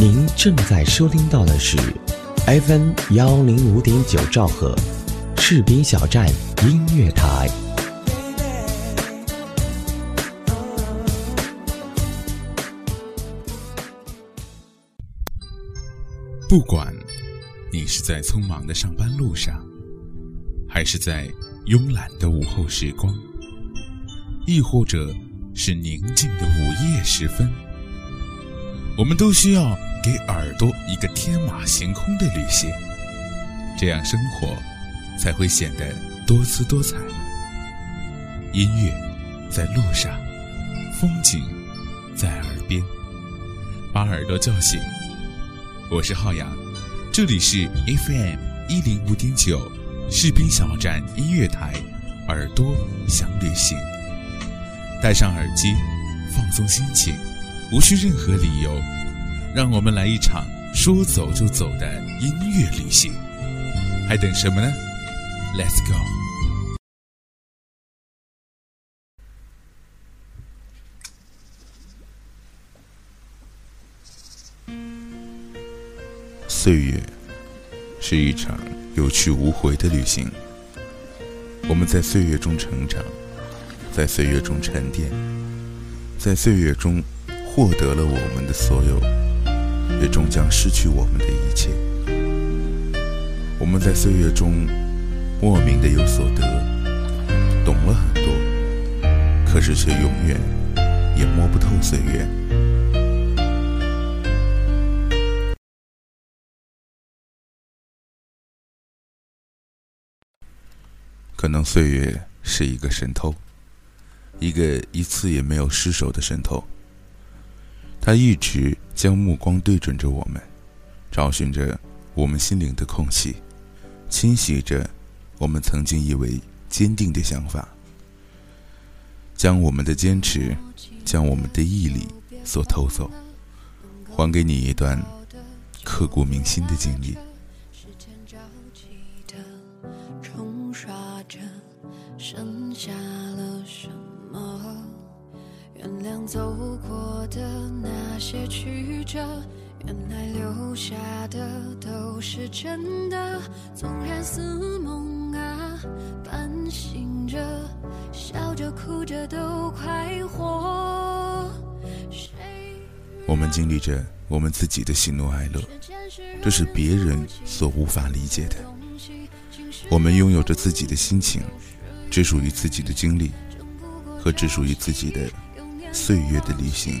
您正在收听到的是 f m 幺零五点九兆赫，赤兵小站音乐台。不管，你是在匆忙的上班路上，还是在慵懒的午后时光，亦或者是宁静的午夜时分，我们都需要。给耳朵一个天马行空的旅行，这样生活才会显得多姿多彩。音乐在路上，风景在耳边，把耳朵叫醒。我是浩洋，这里是 FM 一零五点九士兵小站音乐台，耳朵想旅行，戴上耳机，放松心情，无需任何理由。让我们来一场说走就走的音乐旅行，还等什么呢？Let's go。岁月是一场有去无回的旅行，我们在岁月中成长，在岁月中沉淀，在岁月中获得了我们的所有。也终将失去我们的一切。我们在岁月中莫名的有所得，懂了很多，可是却永远也摸不透岁月。可能岁月是一个神偷，一个一次也没有失手的神偷。他一直将目光对准着我们，找寻着我们心灵的空隙，侵袭着我们曾经以为坚定的想法，将我们的坚持，将我们的毅力所偷走，还给你一段刻骨铭心的经历。走的那些曲折原来留下的都是真的纵然似梦啊半醒着笑着哭着都快活谁我们经历着我们自己的喜怒哀乐这是别人所无法理解的我们拥有着自己的心情只属于自己的经历和只属于自己的岁月的旅行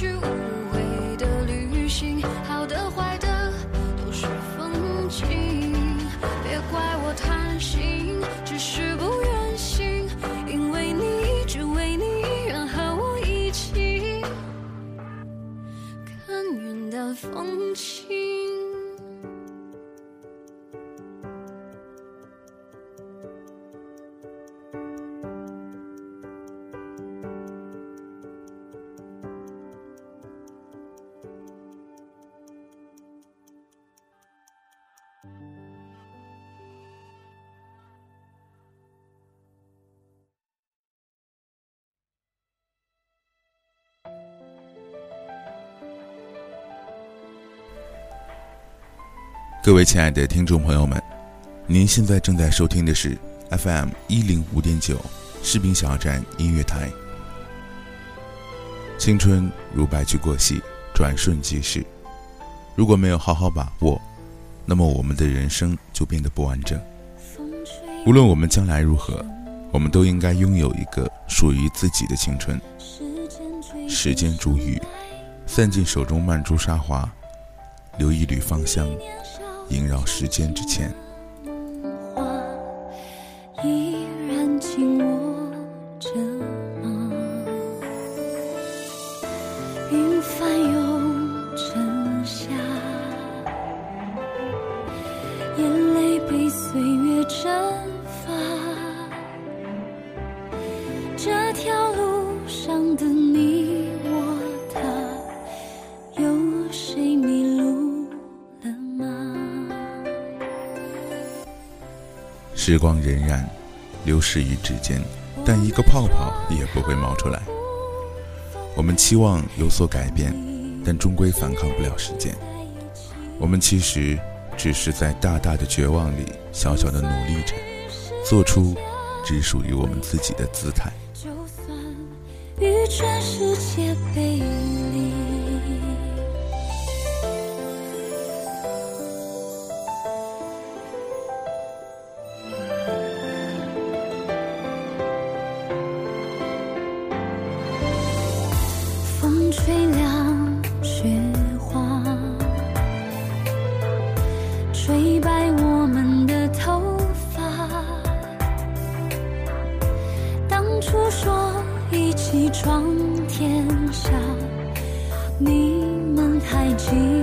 true. 各位亲爱的听众朋友们，您现在正在收听的是 FM 一零五点九，士兵小站音乐台。青春如白驹过隙，转瞬即逝。如果没有好好把握，那么我们的人生就变得不完整。无论我们将来如何，我们都应该拥有一个属于自己的青春。时间煮雨，散尽手中曼珠沙华，留一缕芳香。萦绕时间之前。时光荏苒，流逝于指尖，但一个泡泡也不会冒出来。我们期望有所改变，但终归反抗不了时间。我们其实只是在大大的绝望里，小小的努力着，做出只属于我们自己的姿态。就算与全世界背离。诉说一起闯天下，你们记得？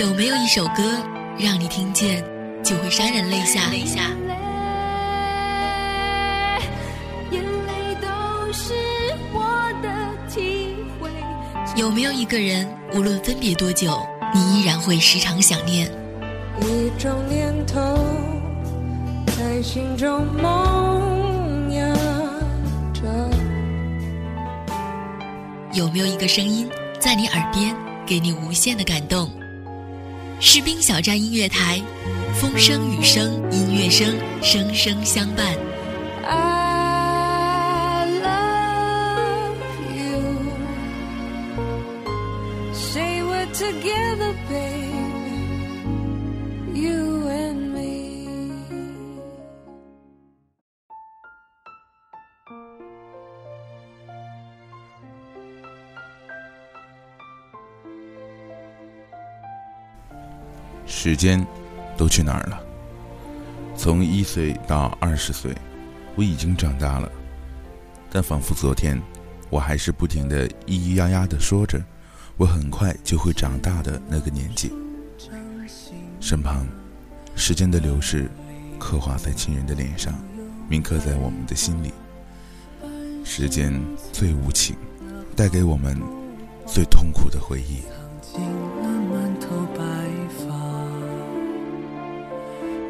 有没有一首歌让你听见就会潸然泪下？有没有一个人无论分别多久，你依然会时常想念？有没有一个声音在你耳边给你无限的感动？士兵小站音乐台，风声、雨声、音乐声，声声相伴。时间都去哪儿了？从一岁到二十岁，我已经长大了，但仿佛昨天，我还是不停地咿咿呀呀地说着“我很快就会长大的”那个年纪。身旁，时间的流逝，刻画在亲人的脸上，铭刻在我们的心里。时间最无情，带给我们最痛苦的回忆。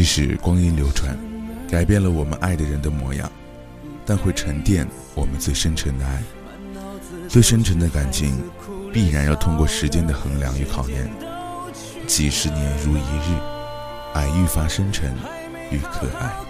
即使光阴流转，改变了我们爱的人的模样，但会沉淀我们最深沉的爱。最深沉的感情，必然要通过时间的衡量与考验。几十年如一日，爱愈发深沉与可爱。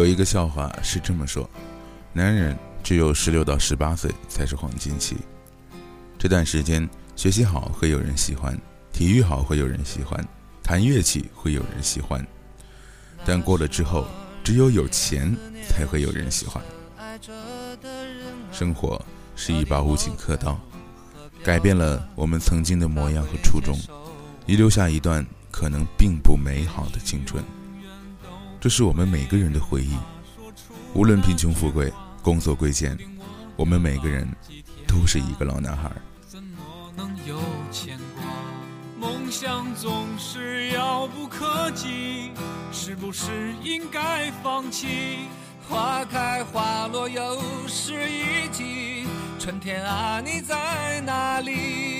有一个笑话是这么说：男人只有十六到十八岁才是黄金期，这段时间学习好会有人喜欢，体育好会有人喜欢，弹乐器会有人喜欢。但过了之后，只有有钱才会有人喜欢。生活是一把无情刻刀，改变了我们曾经的模样和初衷，遗留下一段可能并不美好的青春。这是我们每个人的回忆无论贫穷富贵工作贵贱我们每个人都是一个老男孩怎么能有牵挂梦想总是遥不可及是不是应该放弃花开花落又是一季春天啊你在哪里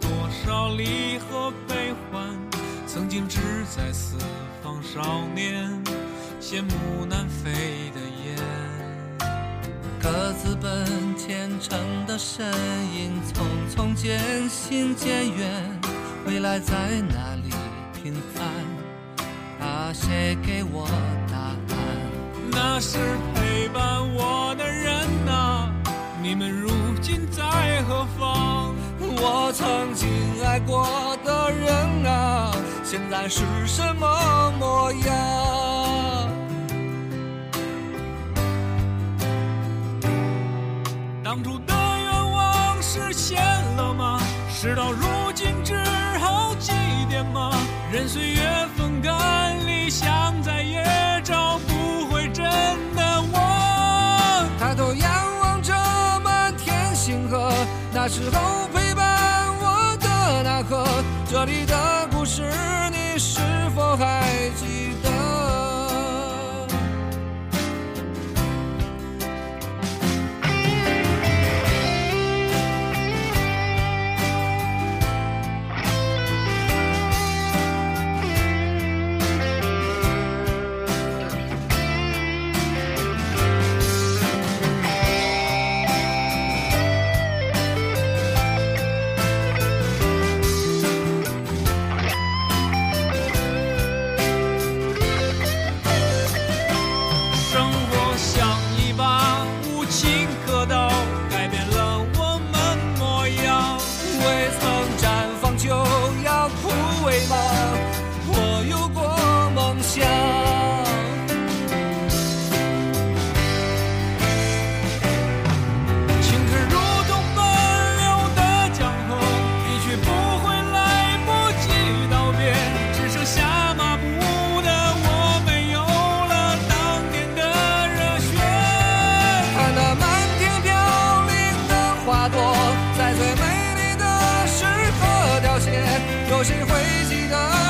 多少离合悲欢，曾经志在四方少年，羡慕南飞的雁，各自奔前程的身影，匆匆渐行渐远，未来在哪里平凡？啊，谁给我答案？那是陪伴我的人呐，你们如今在何方？我曾经爱过的人啊，现在是什么模样？当初的愿望实现了吗？事到如今，只好祭奠吗？任岁月风干理想，再也找不回真的我。抬头仰望着满天星河，那时候。这里的故事，你是否还记？得？有谁会记得？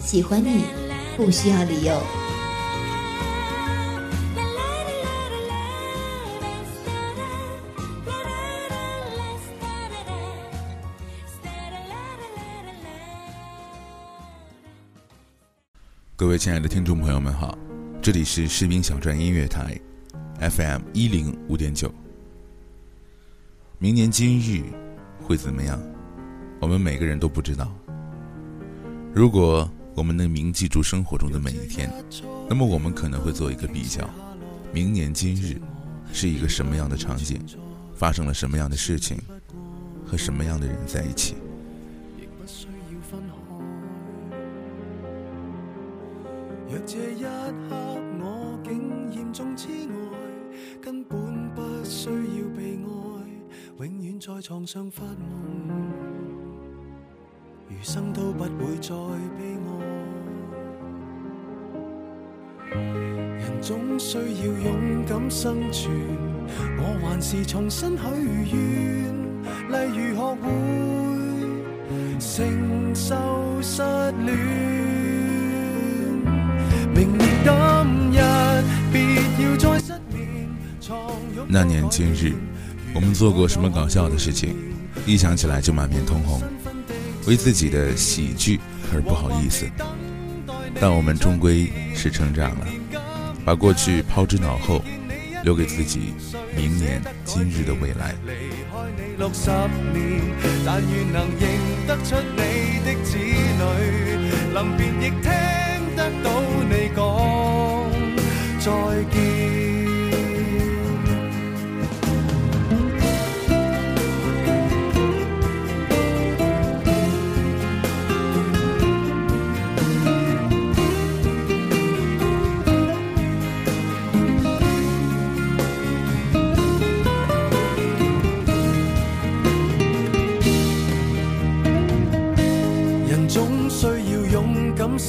喜欢你不需要理由。各位亲爱的听众朋友们好，这里是士兵小传音乐台，FM 一零五点九。明年今日会怎么样？我们每个人都不知道。如果。我们能铭记住生活中的每一天，那么我们可能会做一个比较：明年今日是一个什么样的场景，发生了什么样的事情，和什么样的人在一起。若这一刻我竟严重痴呆，根本不需要被爱，永远在床上发梦。生都不会再悲哀。人总需要勇敢生存，我还是重新许愿，例如学会承受失恋。明年今日，别要再失眠。那年今日，我们做过什么搞笑的事情？一想起来就满面通红。为自己的喜剧而不好意思，但我们终归是成长了，把过去抛之脑后，留给自己明年今日的未来。再见。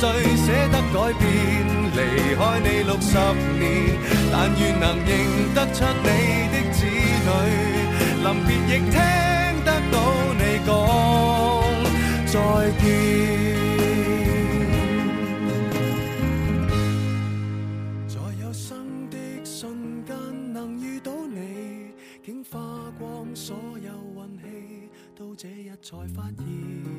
最舍得改變，離開你六十年，但願能認得出你的子女，臨別亦聽得到你講再見。在有生的瞬間能遇到你，竟花光所有運氣，到這日才發現。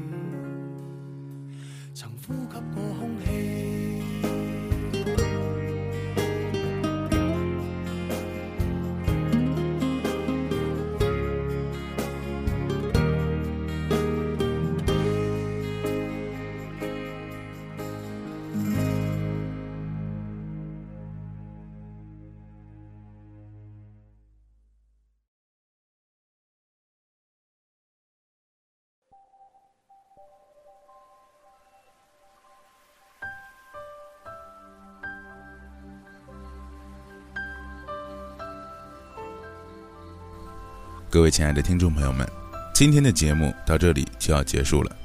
各位亲爱的听众朋友们，今天的节目到这里就要结束了，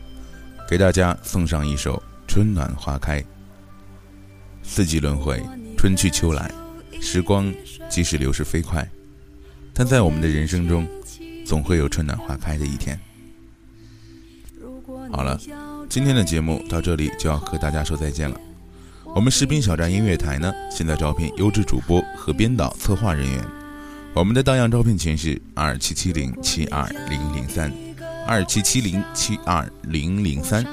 给大家送上一首《春暖花开》。四季轮回，春去秋来，时光即使流逝飞快，但在我们的人生中，总会有春暖花开的一天。好了，今天的节目到这里就要和大家说再见了。我们士兵小站音乐台呢，现在招聘优质主播和编导、策划人员。我们的荡漾招聘群是二七七零七二零零三二七七零七二零零三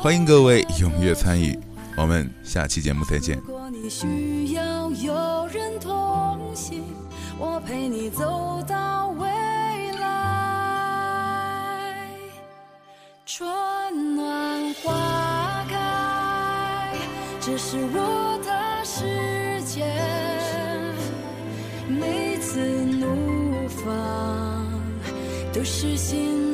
欢迎各位踊跃参与我们下期节目再见如果你需要有人同行我陪你走到未来春暖花开这是我的世界次怒放，都是心。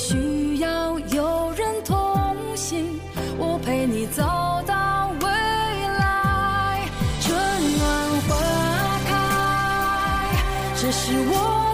需要有人同行，我陪你走到未来。春暖花开，这是我。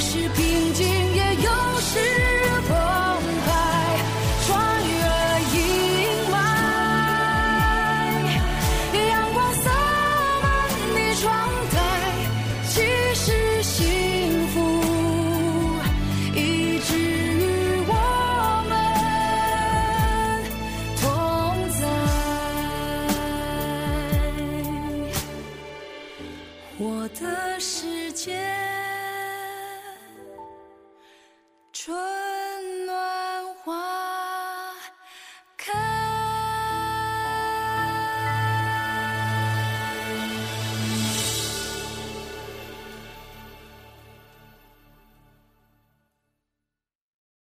时。